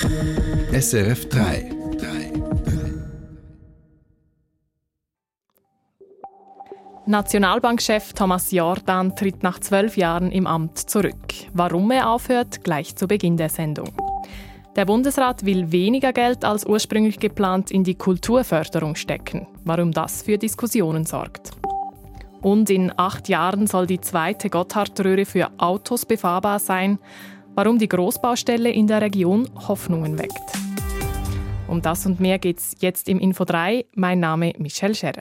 SRF 3. Nationalbankchef Thomas Jordan tritt nach zwölf Jahren im Amt zurück. Warum er aufhört, gleich zu Beginn der Sendung. Der Bundesrat will weniger Geld als ursprünglich geplant in die Kulturförderung stecken. Warum das für Diskussionen sorgt. Und in acht Jahren soll die zweite Gotthardröhre für Autos befahrbar sein. Warum die Großbaustelle in der Region Hoffnungen weckt. Um das und mehr geht's jetzt im Info 3. Mein Name Michelle Scherer.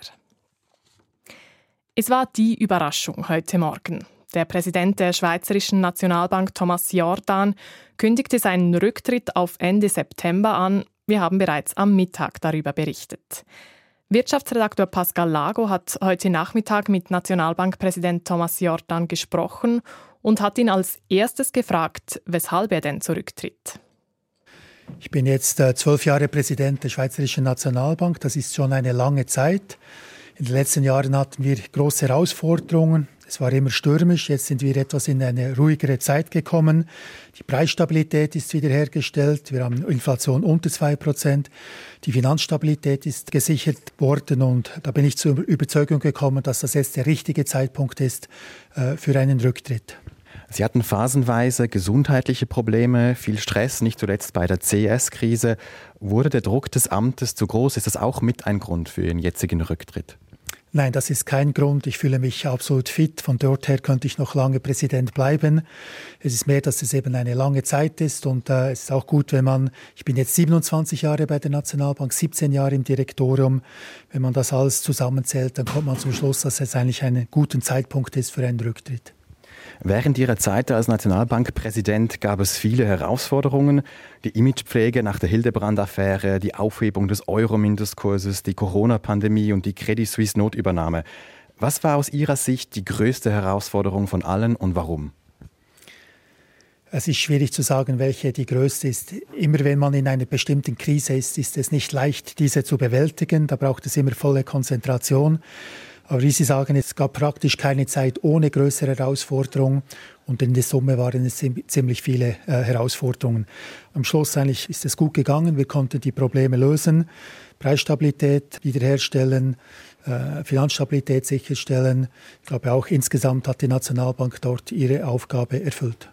Es war die Überraschung heute Morgen. Der Präsident der Schweizerischen Nationalbank Thomas Jordan kündigte seinen Rücktritt auf Ende September an. Wir haben bereits am Mittag darüber berichtet. Wirtschaftsredaktor Pascal Lago hat heute Nachmittag mit Nationalbankpräsident Thomas Jordan gesprochen und hat ihn als erstes gefragt, weshalb er denn zurücktritt. Ich bin jetzt äh, zwölf Jahre Präsident der Schweizerischen Nationalbank. Das ist schon eine lange Zeit. In den letzten Jahren hatten wir große Herausforderungen. Es war immer stürmisch. Jetzt sind wir etwas in eine ruhigere Zeit gekommen. Die Preisstabilität ist wiederhergestellt. Wir haben Inflation unter zwei Prozent. Die Finanzstabilität ist gesichert worden. Und da bin ich zur Überzeugung gekommen, dass das jetzt der richtige Zeitpunkt ist äh, für einen Rücktritt. Sie hatten phasenweise gesundheitliche Probleme, viel Stress, nicht zuletzt bei der CS-Krise. Wurde der Druck des Amtes zu groß? Ist das auch mit ein Grund für Ihren jetzigen Rücktritt? Nein, das ist kein Grund. Ich fühle mich absolut fit. Von dort her könnte ich noch lange Präsident bleiben. Es ist mehr, dass es eben eine lange Zeit ist und äh, es ist auch gut, wenn man, ich bin jetzt 27 Jahre bei der Nationalbank, 17 Jahre im Direktorium. Wenn man das alles zusammenzählt, dann kommt man zum Schluss, dass es eigentlich ein guter Zeitpunkt ist für einen Rücktritt. Während Ihrer Zeit als Nationalbankpräsident gab es viele Herausforderungen. Die Imagepflege nach der Hildebrand-Affäre, die Aufhebung des Euro-Mindestkurses, die Corona-Pandemie und die Credit Suisse-Notübernahme. Was war aus Ihrer Sicht die größte Herausforderung von allen und warum? Es ist schwierig zu sagen, welche die größte ist. Immer wenn man in einer bestimmten Krise ist, ist es nicht leicht, diese zu bewältigen. Da braucht es immer volle Konzentration. Aber wie Sie sagen, es gab praktisch keine Zeit ohne größere Herausforderungen und in der Summe waren es ziemlich viele äh, Herausforderungen. Am Schluss eigentlich ist es gut gegangen, wir konnten die Probleme lösen, Preisstabilität wiederherstellen, äh, Finanzstabilität sicherstellen. Ich glaube auch insgesamt hat die Nationalbank dort ihre Aufgabe erfüllt.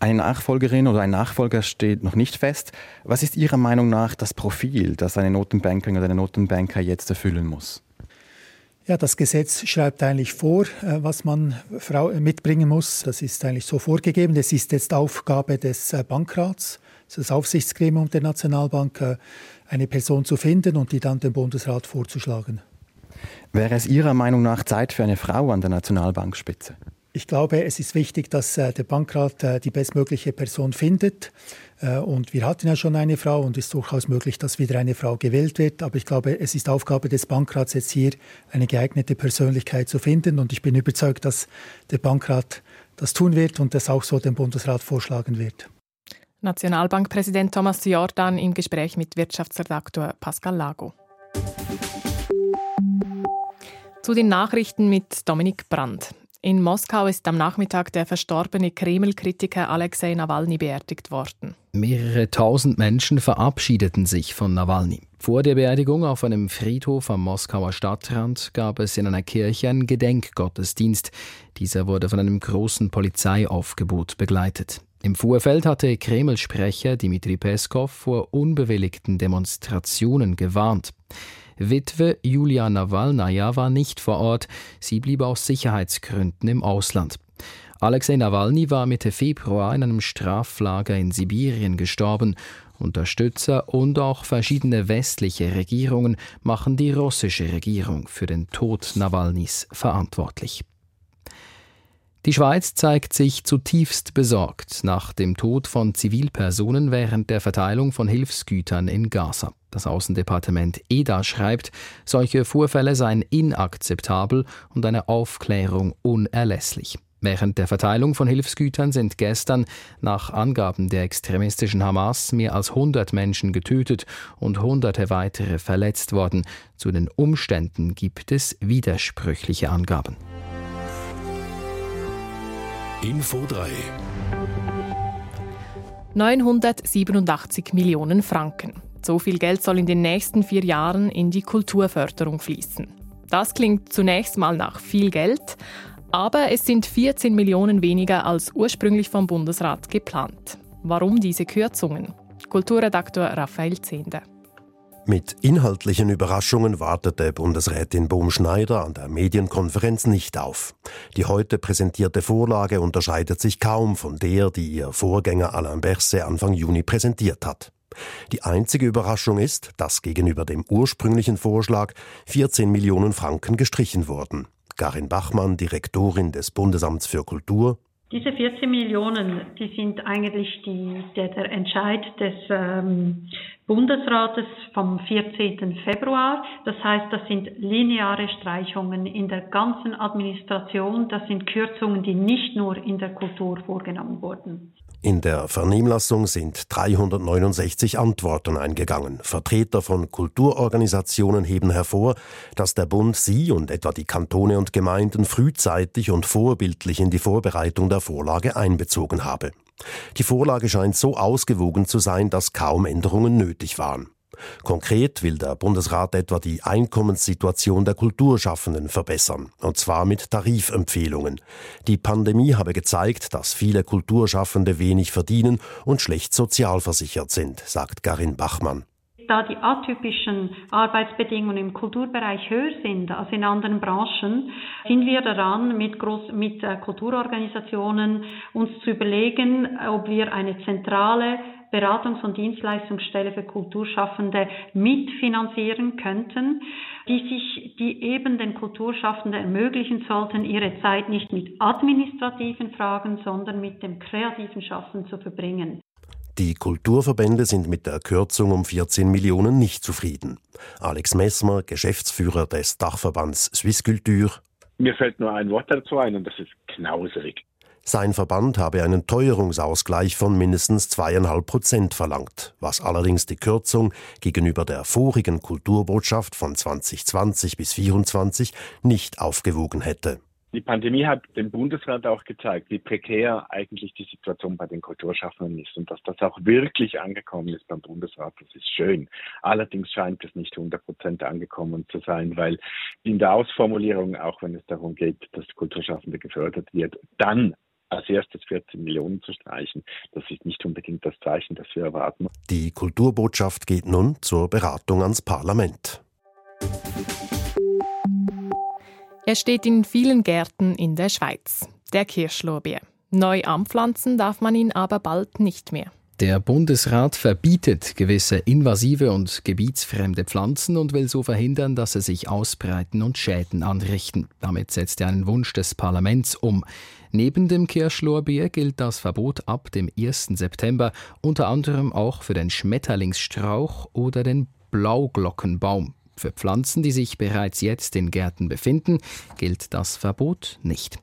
Eine Nachfolgerin oder ein Nachfolger steht noch nicht fest. Was ist Ihrer Meinung nach das Profil, das eine Notenbankerin oder eine Notenbanker jetzt erfüllen muss? Ja, das Gesetz schreibt eigentlich vor, äh, was man mitbringen muss. Das ist eigentlich so vorgegeben. Es ist jetzt Aufgabe des äh, Bankrats, das Aufsichtsgremium der Nationalbank, äh, eine Person zu finden und die dann dem Bundesrat vorzuschlagen. Wäre es Ihrer Meinung nach Zeit für eine Frau an der Nationalbankspitze? Ich glaube, es ist wichtig, dass der Bankrat die bestmögliche Person findet. Äh, und wir hatten ja schon eine Frau und es ist durchaus möglich, dass wieder eine Frau gewählt wird. Aber ich glaube, es ist Aufgabe des Bankrats jetzt hier eine geeignete Persönlichkeit zu finden. Und ich bin überzeugt, dass der Bankrat das tun wird und das auch so dem Bundesrat vorschlagen wird. Nationalbankpräsident Thomas Jordan im Gespräch mit Wirtschaftsredaktor Pascal Lago. Zu den Nachrichten mit Dominik Brandt. In Moskau ist am Nachmittag der verstorbene Kreml-Kritiker Alexei Nawalny beerdigt worden. Mehrere tausend Menschen verabschiedeten sich von Nawalny. Vor der Beerdigung auf einem Friedhof am Moskauer Stadtrand gab es in einer Kirche einen Gedenkgottesdienst. Dieser wurde von einem großen Polizeiaufgebot begleitet. Im Vorfeld hatte Kreml-Sprecher Dmitri Peskov vor unbewilligten Demonstrationen gewarnt. Witwe Julia Nawalnaja war nicht vor Ort, sie blieb aus Sicherheitsgründen im Ausland. Alexei Nawalny war Mitte Februar in einem Straflager in Sibirien gestorben. Unterstützer und auch verschiedene westliche Regierungen machen die russische Regierung für den Tod Nawalnys verantwortlich. Die Schweiz zeigt sich zutiefst besorgt nach dem Tod von Zivilpersonen während der Verteilung von Hilfsgütern in Gaza. Das Außendepartement EDA schreibt, solche Vorfälle seien inakzeptabel und eine Aufklärung unerlässlich. Während der Verteilung von Hilfsgütern sind gestern nach Angaben der extremistischen Hamas mehr als 100 Menschen getötet und hunderte weitere verletzt worden. Zu den Umständen gibt es widersprüchliche Angaben. Info 3 987 Millionen Franken. So viel Geld soll in den nächsten vier Jahren in die Kulturförderung fließen. Das klingt zunächst mal nach viel Geld, aber es sind 14 Millionen weniger als ursprünglich vom Bundesrat geplant. Warum diese Kürzungen? Kulturredaktor Raphael Zehnder. Mit inhaltlichen Überraschungen wartete Bundesrätin Bohm-Schneider an der Medienkonferenz nicht auf. Die heute präsentierte Vorlage unterscheidet sich kaum von der, die ihr Vorgänger Alain Berset Anfang Juni präsentiert hat. Die einzige Überraschung ist, dass gegenüber dem ursprünglichen Vorschlag 14 Millionen Franken gestrichen wurden. Karin Bachmann, Direktorin des Bundesamts für Kultur, diese 14 Millionen, die sind eigentlich die, der, der Entscheid des ähm, Bundesrates vom 14. Februar. Das heißt, das sind lineare Streichungen in der ganzen Administration. Das sind Kürzungen, die nicht nur in der Kultur vorgenommen wurden. In der Vernehmlassung sind 369 Antworten eingegangen. Vertreter von Kulturorganisationen heben hervor, dass der Bund sie und etwa die Kantone und Gemeinden frühzeitig und vorbildlich in die Vorbereitung der Vorlage einbezogen habe. Die Vorlage scheint so ausgewogen zu sein, dass kaum Änderungen nötig waren. Konkret will der Bundesrat etwa die Einkommenssituation der Kulturschaffenden verbessern, und zwar mit Tarifempfehlungen. Die Pandemie habe gezeigt, dass viele Kulturschaffende wenig verdienen und schlecht sozialversichert sind, sagt Garin Bachmann da die atypischen Arbeitsbedingungen im Kulturbereich höher sind als in anderen Branchen, sind wir daran, mit, Groß mit äh, Kulturorganisationen uns zu überlegen, ob wir eine zentrale Beratungs- und Dienstleistungsstelle für Kulturschaffende mitfinanzieren könnten, die sich, die eben den Kulturschaffenden ermöglichen sollten, ihre Zeit nicht mit administrativen Fragen, sondern mit dem kreativen Schaffen zu verbringen. Die Kulturverbände sind mit der Kürzung um 14 Millionen nicht zufrieden. Alex Messmer, Geschäftsführer des Dachverbands Swisskultur. Mir fällt nur ein Wort dazu ein und das ist knauserig. Sein Verband habe einen Teuerungsausgleich von mindestens zweieinhalb Prozent verlangt, was allerdings die Kürzung gegenüber der vorigen Kulturbotschaft von 2020 bis 2024 nicht aufgewogen hätte. Die Pandemie hat dem Bundesrat auch gezeigt, wie prekär eigentlich die Situation bei den Kulturschaffenden ist und dass das auch wirklich angekommen ist beim Bundesrat. Das ist schön. Allerdings scheint es nicht 100 Prozent angekommen zu sein, weil in der Ausformulierung, auch wenn es darum geht, dass Kulturschaffende gefördert wird, dann als erstes 14 Millionen zu streichen. Das ist nicht unbedingt das Zeichen, das wir erwarten. Die Kulturbotschaft geht nun zur Beratung ans Parlament. Er steht in vielen Gärten in der Schweiz, der Kirschlorbeer. Neu anpflanzen darf man ihn aber bald nicht mehr. Der Bundesrat verbietet gewisse invasive und gebietsfremde Pflanzen und will so verhindern, dass sie sich ausbreiten und Schäden anrichten. Damit setzt er einen Wunsch des Parlaments um. Neben dem Kirschlorbeer gilt das Verbot ab dem 1. September unter anderem auch für den Schmetterlingsstrauch oder den Blauglockenbaum. Für Pflanzen, die sich bereits jetzt in Gärten befinden, gilt das Verbot nicht.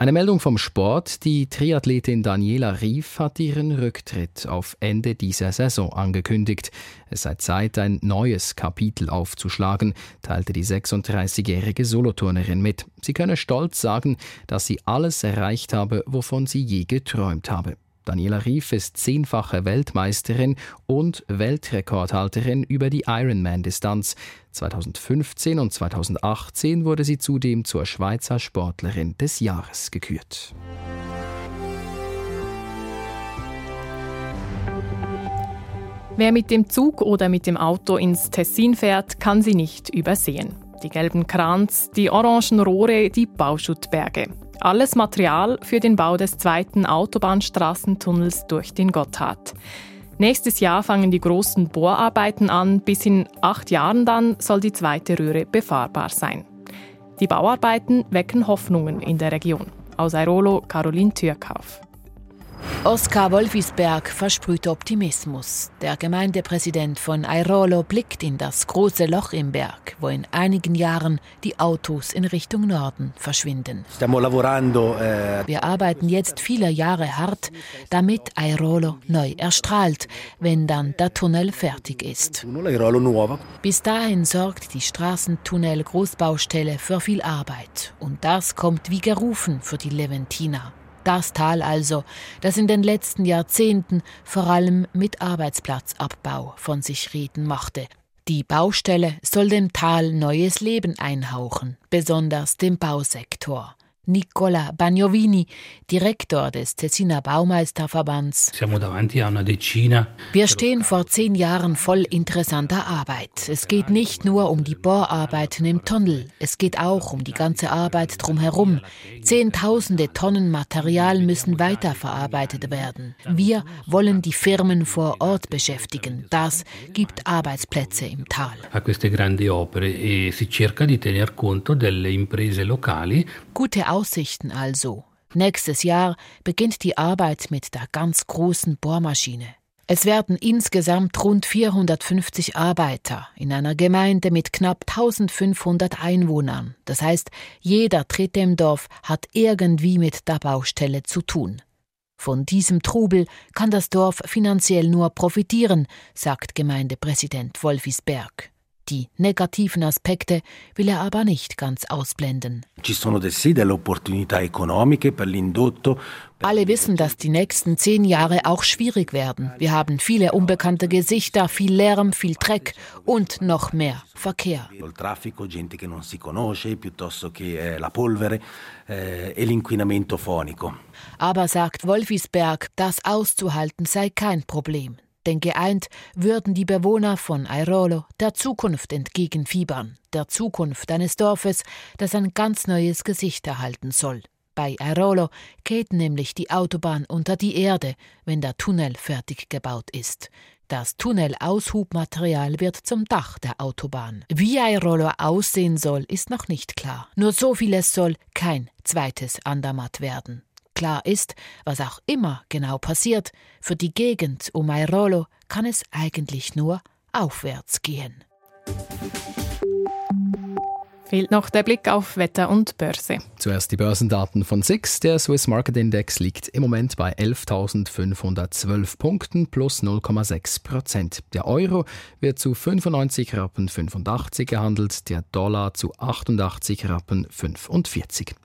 Eine Meldung vom Sport. Die Triathletin Daniela Rief hat ihren Rücktritt auf Ende dieser Saison angekündigt. Es sei Zeit, ein neues Kapitel aufzuschlagen, teilte die 36-jährige Soloturnerin mit. Sie könne stolz sagen, dass sie alles erreicht habe, wovon sie je geträumt habe. Daniela Rief ist zehnfache Weltmeisterin und Weltrekordhalterin über die Ironman-Distanz. 2015 und 2018 wurde sie zudem zur Schweizer Sportlerin des Jahres gekürt. Wer mit dem Zug oder mit dem Auto ins Tessin fährt, kann sie nicht übersehen. Die gelben Kranz, die orangen Rohre, die Bauschuttberge. Alles Material für den Bau des zweiten Autobahnstraßentunnels durch den Gotthard. Nächstes Jahr fangen die großen Bohrarbeiten an. Bis in acht Jahren dann soll die zweite Röhre befahrbar sein. Die Bauarbeiten wecken Hoffnungen in der Region. Aus Airolo, Caroline Türkauf. Oskar Wolfisberg versprüht Optimismus. Der Gemeindepräsident von Airolo blickt in das große Loch im Berg, wo in einigen Jahren die Autos in Richtung Norden verschwinden. Eh, Wir arbeiten jetzt viele Jahre hart, damit Airolo neu erstrahlt, wenn dann der Tunnel fertig ist. Bis dahin sorgt die Straßentunnel Großbaustelle für viel Arbeit. Und das kommt wie gerufen für die Leventina. Das Tal also, das in den letzten Jahrzehnten vor allem mit Arbeitsplatzabbau von sich reden machte. Die Baustelle soll dem Tal neues Leben einhauchen, besonders dem Bausektor. Nicola Bagnovini, Direktor des Tessiner Baumeisterverbands. Wir stehen vor zehn Jahren voll interessanter Arbeit. Es geht nicht nur um die Bohrarbeiten im Tunnel, es geht auch um die ganze Arbeit drumherum. Zehntausende Tonnen Material müssen weiterverarbeitet werden. Wir wollen die Firmen vor Ort beschäftigen. Das gibt Arbeitsplätze im Tal. E. Gute Aussichten also. Nächstes Jahr beginnt die Arbeit mit der ganz großen Bohrmaschine. Es werden insgesamt rund 450 Arbeiter in einer Gemeinde mit knapp 1500 Einwohnern. Das heißt, jeder Dritte im Dorf hat irgendwie mit der Baustelle zu tun. Von diesem Trubel kann das Dorf finanziell nur profitieren, sagt Gemeindepräsident Wolfisberg. Die negativen Aspekte will er aber nicht ganz ausblenden. Alle wissen, dass die nächsten zehn Jahre auch schwierig werden. Wir haben viele unbekannte Gesichter, viel Lärm, viel Dreck und noch mehr Verkehr. Eh, e aber sagt Wolfisberg, das auszuhalten sei kein Problem denn geeint würden die Bewohner von Airolo der Zukunft entgegenfiebern, der Zukunft eines Dorfes, das ein ganz neues Gesicht erhalten soll. Bei Airolo geht nämlich die Autobahn unter die Erde, wenn der Tunnel fertig gebaut ist. Das Tunnelaushubmaterial wird zum Dach der Autobahn. Wie Airolo aussehen soll, ist noch nicht klar. Nur so viel es soll kein zweites Andermatt werden. Klar ist, was auch immer genau passiert, für die Gegend um Airolo kann es eigentlich nur aufwärts gehen. Fehlt noch der Blick auf Wetter und Börse. Zuerst die Börsendaten von SIX. Der Swiss Market Index liegt im Moment bei 11.512 Punkten plus 0,6 Prozent. Der Euro wird zu 95 Rappen 85 gehandelt, der Dollar zu 88 Rappen 45.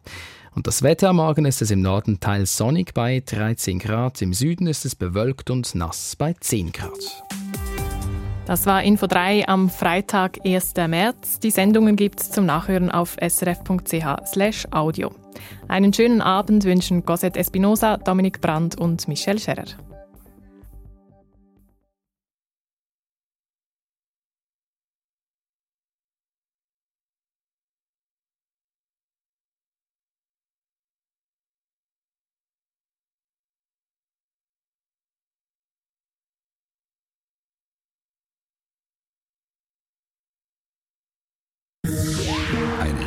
Und das Wetter, morgen ist es im Norden teils sonnig bei 13 Grad, im Süden ist es bewölkt und nass bei 10 Grad. Das war Info 3 am Freitag, 1. März. Die Sendungen gibt es zum Nachhören auf srf.ch audio. Einen schönen Abend wünschen Cosette Espinosa, Dominik Brandt und Michelle Scherer.